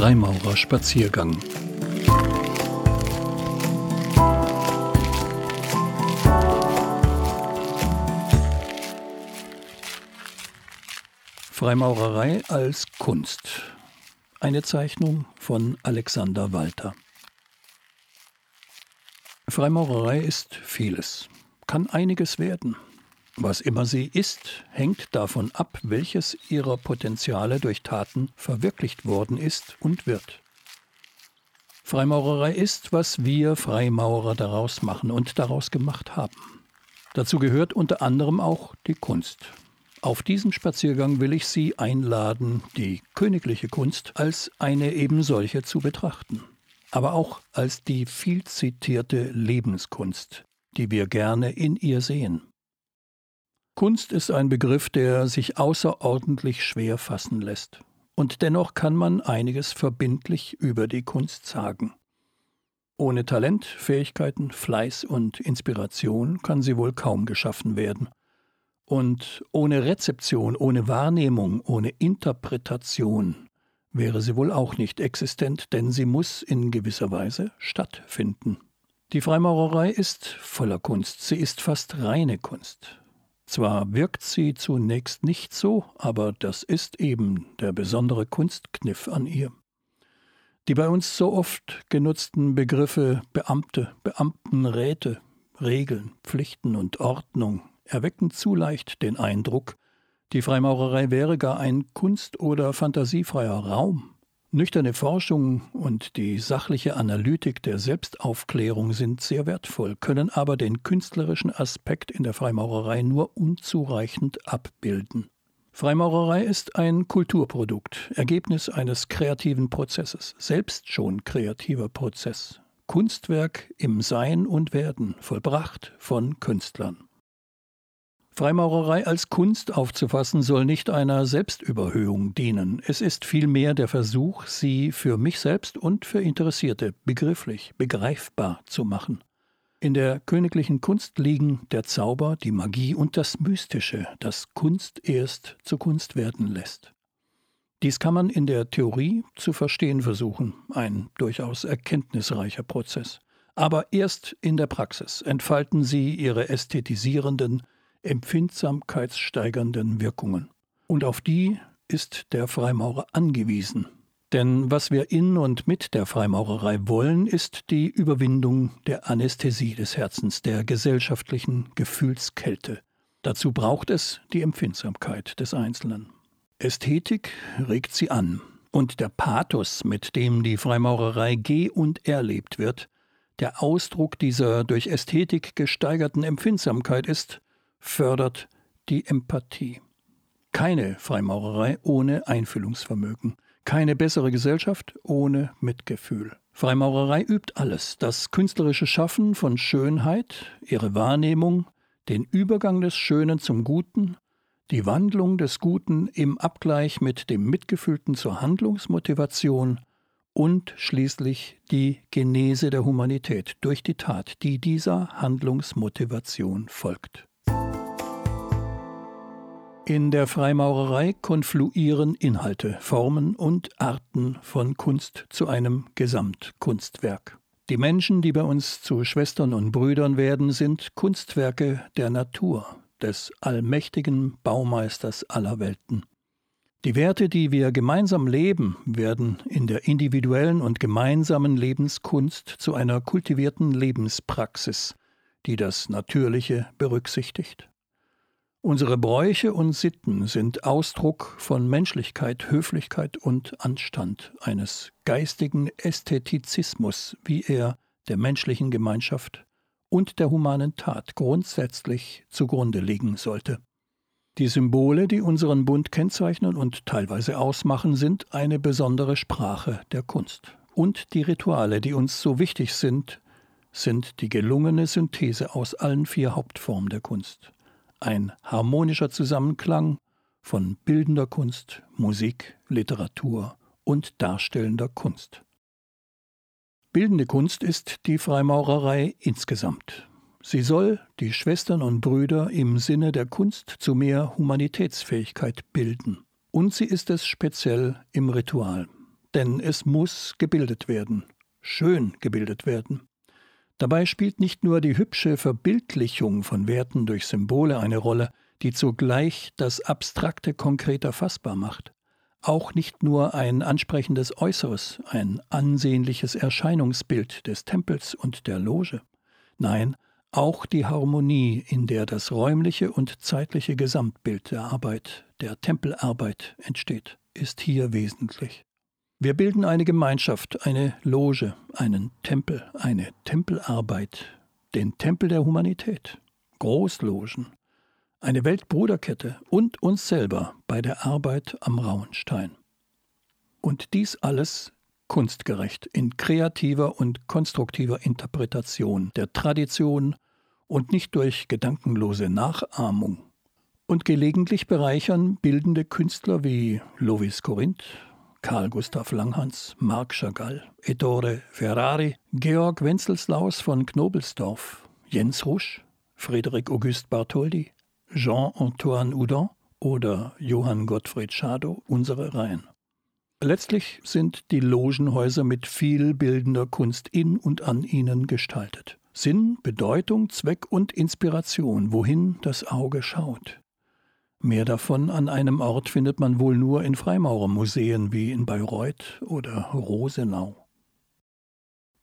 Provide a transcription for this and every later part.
Freimaurerspaziergang. Freimaurerei als Kunst. Eine Zeichnung von Alexander Walter. Freimaurerei ist vieles, kann einiges werden. Was immer sie ist, hängt davon ab, welches ihrer Potenziale durch Taten verwirklicht worden ist und wird. Freimaurerei ist, was wir Freimaurer daraus machen und daraus gemacht haben. Dazu gehört unter anderem auch die Kunst. Auf diesem Spaziergang will ich Sie einladen, die königliche Kunst als eine ebensolche zu betrachten, aber auch als die viel zitierte Lebenskunst, die wir gerne in ihr sehen. Kunst ist ein Begriff, der sich außerordentlich schwer fassen lässt, und dennoch kann man einiges verbindlich über die Kunst sagen. Ohne Talent, Fähigkeiten, Fleiß und Inspiration kann sie wohl kaum geschaffen werden. Und ohne Rezeption, ohne Wahrnehmung, ohne Interpretation wäre sie wohl auch nicht existent, denn sie muss in gewisser Weise stattfinden. Die Freimaurerei ist voller Kunst, sie ist fast reine Kunst. Zwar wirkt sie zunächst nicht so, aber das ist eben der besondere Kunstkniff an ihr. Die bei uns so oft genutzten Begriffe Beamte, Beamtenräte, Regeln, Pflichten und Ordnung erwecken zu leicht den Eindruck, die Freimaurerei wäre gar ein kunst- oder fantasiefreier Raum. Nüchterne Forschung und die sachliche Analytik der Selbstaufklärung sind sehr wertvoll, können aber den künstlerischen Aspekt in der Freimaurerei nur unzureichend abbilden. Freimaurerei ist ein Kulturprodukt, Ergebnis eines kreativen Prozesses, selbst schon kreativer Prozess, Kunstwerk im Sein und Werden, vollbracht von Künstlern. Freimaurerei als Kunst aufzufassen soll nicht einer Selbstüberhöhung dienen. Es ist vielmehr der Versuch, sie für mich selbst und für Interessierte begrifflich, begreifbar zu machen. In der königlichen Kunst liegen der Zauber, die Magie und das Mystische, das Kunst erst zu Kunst werden lässt. Dies kann man in der Theorie zu verstehen versuchen, ein durchaus erkenntnisreicher Prozess. Aber erst in der Praxis entfalten sie ihre ästhetisierenden, empfindsamkeitssteigernden Wirkungen. Und auf die ist der Freimaurer angewiesen. Denn was wir in und mit der Freimaurerei wollen, ist die Überwindung der Anästhesie des Herzens, der gesellschaftlichen Gefühlskälte. Dazu braucht es die Empfindsamkeit des Einzelnen. Ästhetik regt sie an, und der Pathos, mit dem die Freimaurerei geh- und erlebt wird, der Ausdruck dieser durch Ästhetik gesteigerten Empfindsamkeit ist, fördert die Empathie. Keine Freimaurerei ohne Einfühlungsvermögen, keine bessere Gesellschaft ohne Mitgefühl. Freimaurerei übt alles, das künstlerische Schaffen von Schönheit, ihre Wahrnehmung, den Übergang des Schönen zum Guten, die Wandlung des Guten im Abgleich mit dem Mitgefühlten zur Handlungsmotivation und schließlich die Genese der Humanität durch die Tat, die dieser Handlungsmotivation folgt. In der Freimaurerei konfluieren Inhalte, Formen und Arten von Kunst zu einem Gesamtkunstwerk. Die Menschen, die bei uns zu Schwestern und Brüdern werden, sind Kunstwerke der Natur, des allmächtigen Baumeisters aller Welten. Die Werte, die wir gemeinsam leben, werden in der individuellen und gemeinsamen Lebenskunst zu einer kultivierten Lebenspraxis, die das Natürliche berücksichtigt. Unsere Bräuche und Sitten sind Ausdruck von Menschlichkeit, Höflichkeit und Anstand, eines geistigen Ästhetizismus, wie er der menschlichen Gemeinschaft und der humanen Tat grundsätzlich zugrunde liegen sollte. Die Symbole, die unseren Bund kennzeichnen und teilweise ausmachen, sind eine besondere Sprache der Kunst. Und die Rituale, die uns so wichtig sind, sind die gelungene Synthese aus allen vier Hauptformen der Kunst ein harmonischer Zusammenklang von bildender Kunst, Musik, Literatur und darstellender Kunst. Bildende Kunst ist die Freimaurerei insgesamt. Sie soll die Schwestern und Brüder im Sinne der Kunst zu mehr Humanitätsfähigkeit bilden. Und sie ist es speziell im Ritual. denn es muss gebildet werden, schön gebildet werden. Dabei spielt nicht nur die hübsche Verbildlichung von Werten durch Symbole eine Rolle, die zugleich das Abstrakte konkret erfassbar macht. Auch nicht nur ein ansprechendes Äußeres, ein ansehnliches Erscheinungsbild des Tempels und der Loge. Nein, auch die Harmonie, in der das räumliche und zeitliche Gesamtbild der Arbeit, der Tempelarbeit entsteht, ist hier wesentlich. Wir bilden eine Gemeinschaft, eine Loge, einen Tempel, eine Tempelarbeit, den Tempel der Humanität, Großlogen, eine Weltbruderkette und uns selber bei der Arbeit am Rauenstein. Und dies alles kunstgerecht in kreativer und konstruktiver Interpretation der Tradition und nicht durch gedankenlose Nachahmung. Und gelegentlich bereichern bildende Künstler wie Lovis Corinth, Karl Gustav Langhans, Marc Chagall, Ettore Ferrari, Georg Wenzelslaus von Knobelsdorf, Jens Rusch, Friedrich August Bartholdy, Jean-Antoine Houdon oder Johann Gottfried Schadow unsere Reihen. Letztlich sind die Logenhäuser mit viel bildender Kunst in und an ihnen gestaltet. Sinn, Bedeutung, Zweck und Inspiration, wohin das Auge schaut. Mehr davon an einem Ort findet man wohl nur in Freimaurermuseen wie in Bayreuth oder Rosenau.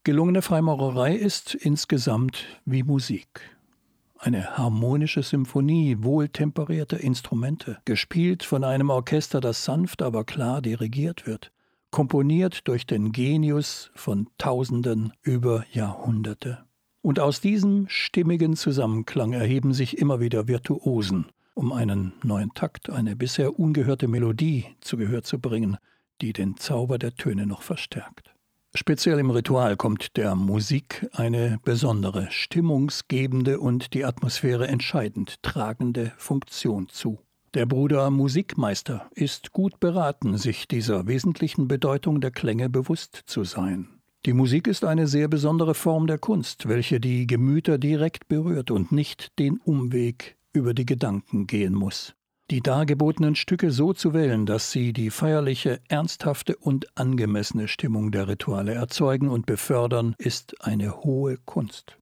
Gelungene Freimaurerei ist insgesamt wie Musik eine harmonische Symphonie wohltemperierter Instrumente, gespielt von einem Orchester, das sanft, aber klar dirigiert wird, komponiert durch den Genius von Tausenden über Jahrhunderte. Und aus diesem stimmigen Zusammenklang erheben sich immer wieder Virtuosen, um einen neuen Takt, eine bisher ungehörte Melodie zu Gehör zu bringen, die den Zauber der Töne noch verstärkt. Speziell im Ritual kommt der Musik eine besondere, stimmungsgebende und die Atmosphäre entscheidend tragende Funktion zu. Der Bruder Musikmeister ist gut beraten, sich dieser wesentlichen Bedeutung der Klänge bewusst zu sein. Die Musik ist eine sehr besondere Form der Kunst, welche die Gemüter direkt berührt und nicht den Umweg über die Gedanken gehen muss die dargebotenen Stücke so zu wählen, dass sie die feierliche, ernsthafte und angemessene Stimmung der Rituale erzeugen und befördern, ist eine hohe Kunst.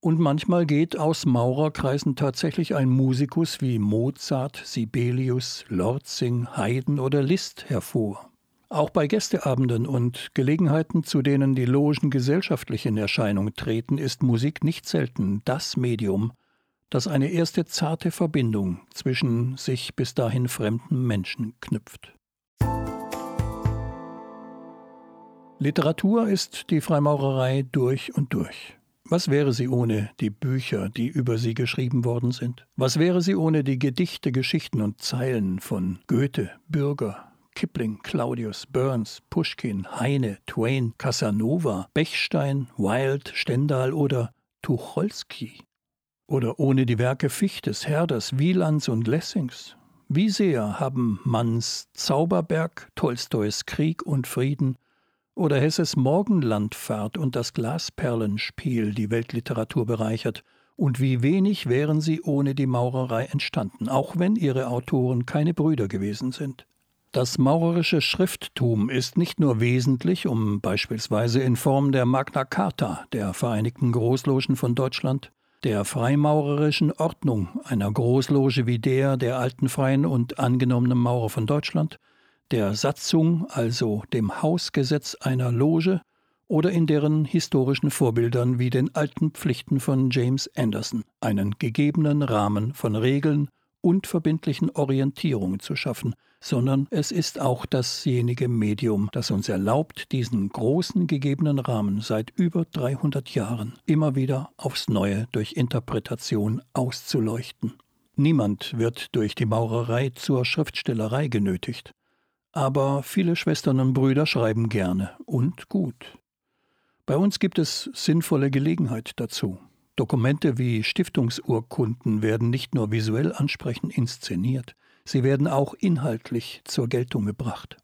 Und manchmal geht aus Maurerkreisen tatsächlich ein Musikus wie Mozart, Sibelius, Lortzing, Haydn oder Liszt hervor. Auch bei Gästeabenden und Gelegenheiten, zu denen die Logen gesellschaftlich in Erscheinung treten, ist Musik nicht selten das Medium, das eine erste zarte Verbindung zwischen sich bis dahin fremden Menschen knüpft. Literatur ist die Freimaurerei durch und durch. Was wäre sie ohne die Bücher, die über sie geschrieben worden sind? Was wäre sie ohne die Gedichte, Geschichten und Zeilen von Goethe, Bürger, Kipling, Claudius, Burns, Pushkin, Heine, Twain, Casanova, Bechstein, Wilde, Stendhal oder Tucholsky? Oder ohne die Werke Fichtes, Herders, Wielands und Lessings? Wie sehr haben Manns Zauberberg, Tolstois Krieg und Frieden oder Hesses Morgenlandfahrt und das Glasperlenspiel die Weltliteratur bereichert, und wie wenig wären sie ohne die Maurerei entstanden, auch wenn ihre Autoren keine Brüder gewesen sind. Das maurerische Schrifttum ist nicht nur wesentlich, um beispielsweise in Form der Magna Carta der Vereinigten Großlogen von Deutschland der freimaurerischen Ordnung einer Großloge wie der der alten freien und angenommenen Maurer von Deutschland, der Satzung, also dem Hausgesetz einer Loge, oder in deren historischen Vorbildern wie den alten Pflichten von James Anderson einen gegebenen Rahmen von Regeln und verbindlichen Orientierungen zu schaffen, sondern es ist auch dasjenige Medium, das uns erlaubt, diesen großen gegebenen Rahmen seit über 300 Jahren immer wieder aufs Neue durch Interpretation auszuleuchten. Niemand wird durch die Maurerei zur Schriftstellerei genötigt. Aber viele Schwestern und Brüder schreiben gerne und gut. Bei uns gibt es sinnvolle Gelegenheit dazu. Dokumente wie Stiftungsurkunden werden nicht nur visuell ansprechend inszeniert, sie werden auch inhaltlich zur Geltung gebracht.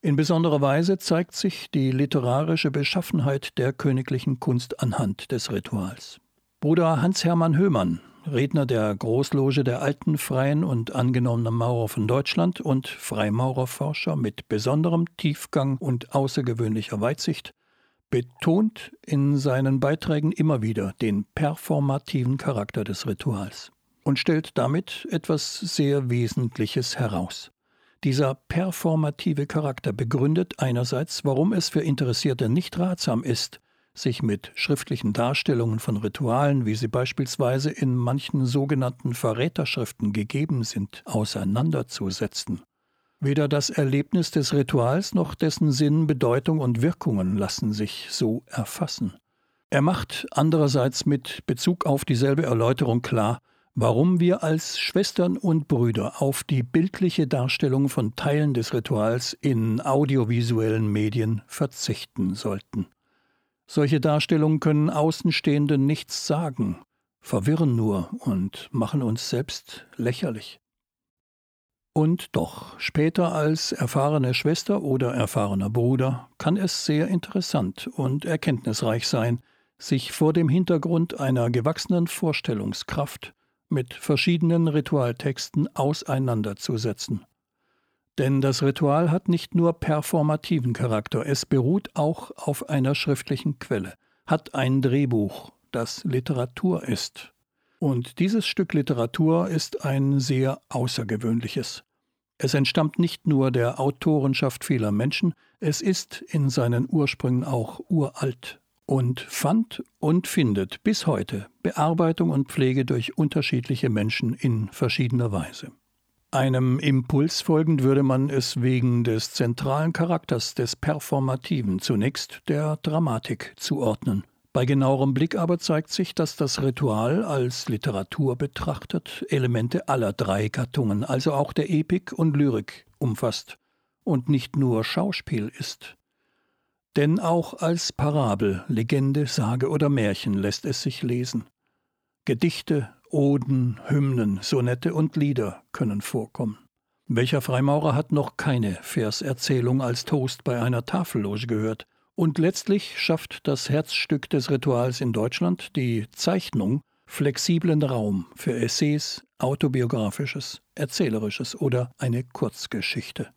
In besonderer Weise zeigt sich die literarische Beschaffenheit der königlichen Kunst anhand des Rituals. Bruder Hans-Hermann Höhmann, Redner der Großloge der alten, freien und angenommenen Maurer von Deutschland und Freimaurerforscher mit besonderem Tiefgang und außergewöhnlicher Weitsicht, betont in seinen Beiträgen immer wieder den performativen Charakter des Rituals und stellt damit etwas sehr Wesentliches heraus. Dieser performative Charakter begründet einerseits, warum es für Interessierte nicht ratsam ist, sich mit schriftlichen Darstellungen von Ritualen, wie sie beispielsweise in manchen sogenannten Verräterschriften gegeben sind, auseinanderzusetzen. Weder das Erlebnis des Rituals noch dessen Sinn, Bedeutung und Wirkungen lassen sich so erfassen. Er macht andererseits mit Bezug auf dieselbe Erläuterung klar, warum wir als Schwestern und Brüder auf die bildliche Darstellung von Teilen des Rituals in audiovisuellen Medien verzichten sollten. Solche Darstellungen können Außenstehenden nichts sagen, verwirren nur und machen uns selbst lächerlich. Und doch, später als erfahrene Schwester oder erfahrener Bruder kann es sehr interessant und erkenntnisreich sein, sich vor dem Hintergrund einer gewachsenen Vorstellungskraft mit verschiedenen Ritualtexten auseinanderzusetzen. Denn das Ritual hat nicht nur performativen Charakter, es beruht auch auf einer schriftlichen Quelle, hat ein Drehbuch, das Literatur ist. Und dieses Stück Literatur ist ein sehr außergewöhnliches. Es entstammt nicht nur der Autorenschaft vieler Menschen, es ist in seinen Ursprüngen auch uralt und fand und findet bis heute Bearbeitung und Pflege durch unterschiedliche Menschen in verschiedener Weise. Einem Impuls folgend würde man es wegen des zentralen Charakters des Performativen zunächst der Dramatik zuordnen. Bei genauerem Blick aber zeigt sich, dass das Ritual als Literatur betrachtet Elemente aller drei Gattungen, also auch der Epik und Lyrik, umfasst und nicht nur Schauspiel ist. Denn auch als Parabel, Legende, Sage oder Märchen lässt es sich lesen. Gedichte, Oden, Hymnen, Sonette und Lieder können vorkommen. Welcher Freimaurer hat noch keine Verserzählung als Toast bei einer Tafelloge gehört? Und letztlich schafft das Herzstück des Rituals in Deutschland, die Zeichnung, flexiblen Raum für Essays, autobiografisches, erzählerisches oder eine Kurzgeschichte.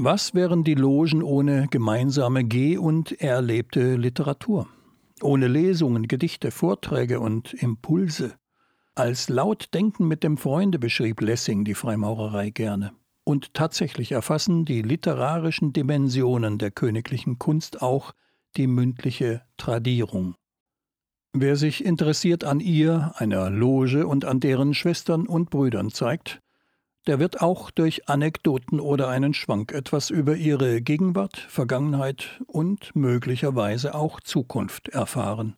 Was wären die Logen ohne gemeinsame geh- und erlebte Literatur? ohne Lesungen, Gedichte, Vorträge und Impulse. Als Lautdenken mit dem Freunde beschrieb Lessing die Freimaurerei gerne. Und tatsächlich erfassen die literarischen Dimensionen der königlichen Kunst auch die mündliche Tradierung. Wer sich interessiert an ihr, einer Loge und an deren Schwestern und Brüdern zeigt, der wird auch durch Anekdoten oder einen Schwank etwas über ihre Gegenwart, Vergangenheit und möglicherweise auch Zukunft erfahren.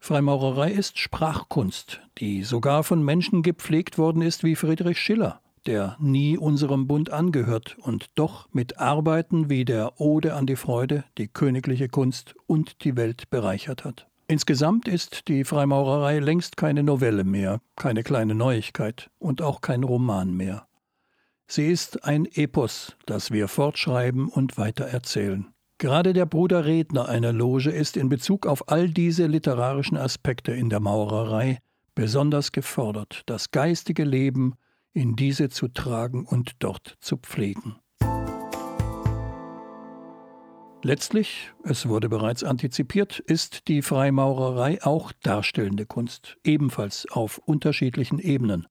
Freimaurerei ist Sprachkunst, die sogar von Menschen gepflegt worden ist wie Friedrich Schiller, der nie unserem Bund angehört und doch mit Arbeiten wie der Ode an die Freude die königliche Kunst und die Welt bereichert hat. Insgesamt ist die Freimaurerei längst keine Novelle mehr, keine kleine Neuigkeit und auch kein Roman mehr. Sie ist ein Epos, das wir fortschreiben und weitererzählen. Gerade der Bruder Redner einer Loge ist in Bezug auf all diese literarischen Aspekte in der Maurerei besonders gefordert, das geistige Leben in diese zu tragen und dort zu pflegen. Letztlich, es wurde bereits antizipiert, ist die Freimaurerei auch darstellende Kunst, ebenfalls auf unterschiedlichen Ebenen.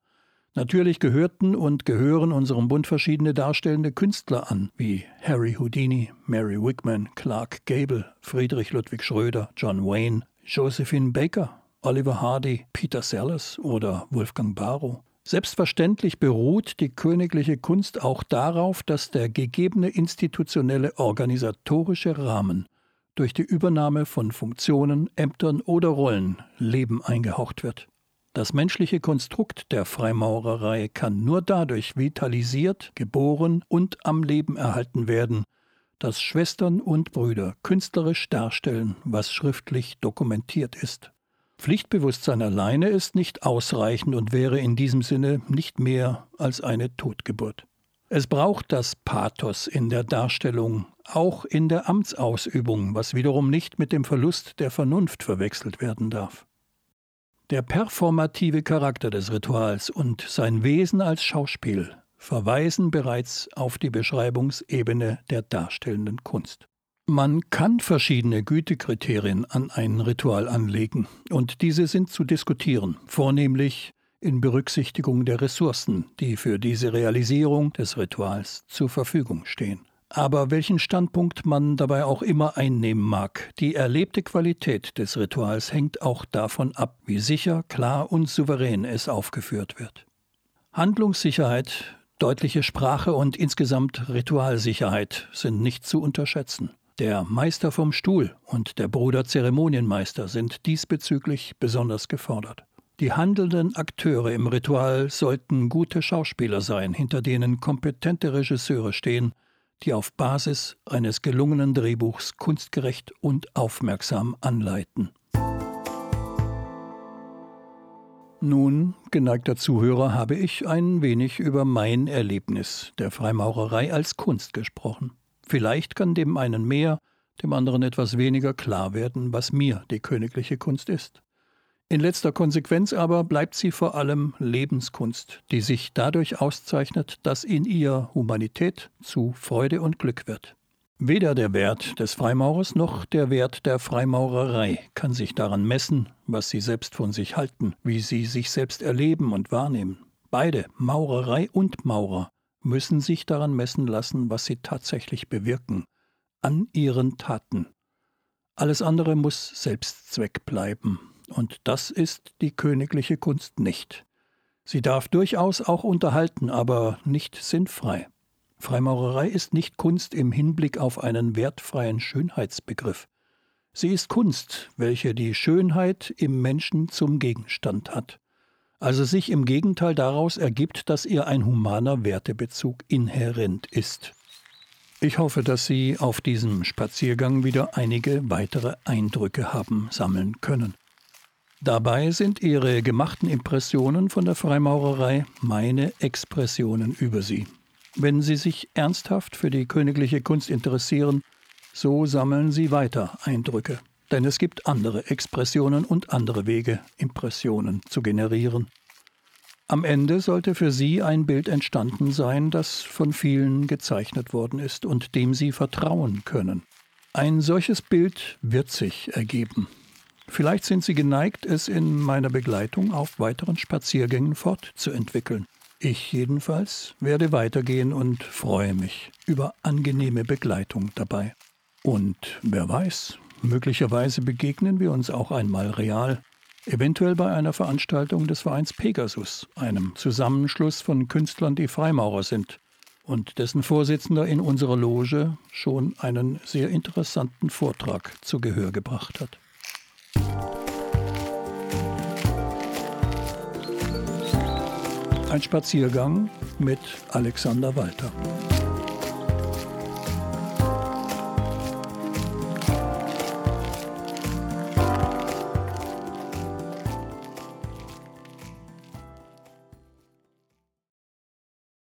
Natürlich gehörten und gehören unserem Bund verschiedene darstellende Künstler an, wie Harry Houdini, Mary Wickman, Clark Gable, Friedrich Ludwig Schröder, John Wayne, Josephine Baker, Oliver Hardy, Peter Sellers oder Wolfgang Barrow. Selbstverständlich beruht die königliche Kunst auch darauf, dass der gegebene institutionelle organisatorische Rahmen durch die Übernahme von Funktionen, Ämtern oder Rollen Leben eingehaucht wird. Das menschliche Konstrukt der Freimaurerei kann nur dadurch vitalisiert, geboren und am Leben erhalten werden, dass Schwestern und Brüder künstlerisch darstellen, was schriftlich dokumentiert ist. Pflichtbewusstsein alleine ist nicht ausreichend und wäre in diesem Sinne nicht mehr als eine Totgeburt. Es braucht das Pathos in der Darstellung, auch in der Amtsausübung, was wiederum nicht mit dem Verlust der Vernunft verwechselt werden darf. Der performative Charakter des Rituals und sein Wesen als Schauspiel verweisen bereits auf die Beschreibungsebene der darstellenden Kunst. Man kann verschiedene Gütekriterien an ein Ritual anlegen, und diese sind zu diskutieren, vornehmlich in Berücksichtigung der Ressourcen, die für diese Realisierung des Rituals zur Verfügung stehen. Aber welchen Standpunkt man dabei auch immer einnehmen mag, die erlebte Qualität des Rituals hängt auch davon ab, wie sicher, klar und souverän es aufgeführt wird. Handlungssicherheit Deutliche Sprache und insgesamt Ritualsicherheit sind nicht zu unterschätzen. Der Meister vom Stuhl und der Bruder Zeremonienmeister sind diesbezüglich besonders gefordert. Die handelnden Akteure im Ritual sollten gute Schauspieler sein, hinter denen kompetente Regisseure stehen, die auf Basis eines gelungenen Drehbuchs kunstgerecht und aufmerksam anleiten. Nun, geneigter Zuhörer, habe ich ein wenig über mein Erlebnis der Freimaurerei als Kunst gesprochen. Vielleicht kann dem einen mehr, dem anderen etwas weniger klar werden, was mir die königliche Kunst ist. In letzter Konsequenz aber bleibt sie vor allem Lebenskunst, die sich dadurch auszeichnet, dass in ihr Humanität zu Freude und Glück wird. Weder der Wert des Freimaurers noch der Wert der Freimaurerei kann sich daran messen, was sie selbst von sich halten, wie sie sich selbst erleben und wahrnehmen. Beide, Maurerei und Maurer, müssen sich daran messen lassen, was sie tatsächlich bewirken, an ihren Taten. Alles andere muss Selbstzweck bleiben, und das ist die königliche Kunst nicht. Sie darf durchaus auch unterhalten, aber nicht sinnfrei. Freimaurerei ist nicht Kunst im Hinblick auf einen wertfreien Schönheitsbegriff. Sie ist Kunst, welche die Schönheit im Menschen zum Gegenstand hat, also sich im Gegenteil daraus ergibt, dass ihr ein humaner Wertebezug inhärent ist. Ich hoffe, dass Sie auf diesem Spaziergang wieder einige weitere Eindrücke haben sammeln können. Dabei sind Ihre gemachten Impressionen von der Freimaurerei meine Expressionen über sie. Wenn Sie sich ernsthaft für die königliche Kunst interessieren, so sammeln Sie weiter Eindrücke. Denn es gibt andere Expressionen und andere Wege, Impressionen zu generieren. Am Ende sollte für Sie ein Bild entstanden sein, das von vielen gezeichnet worden ist und dem Sie vertrauen können. Ein solches Bild wird sich ergeben. Vielleicht sind Sie geneigt, es in meiner Begleitung auf weiteren Spaziergängen fortzuentwickeln. Ich jedenfalls werde weitergehen und freue mich über angenehme Begleitung dabei. Und wer weiß, möglicherweise begegnen wir uns auch einmal real, eventuell bei einer Veranstaltung des Vereins Pegasus, einem Zusammenschluss von Künstlern, die Freimaurer sind und dessen Vorsitzender in unserer Loge schon einen sehr interessanten Vortrag zu Gehör gebracht hat. Ein Spaziergang mit Alexander Walter.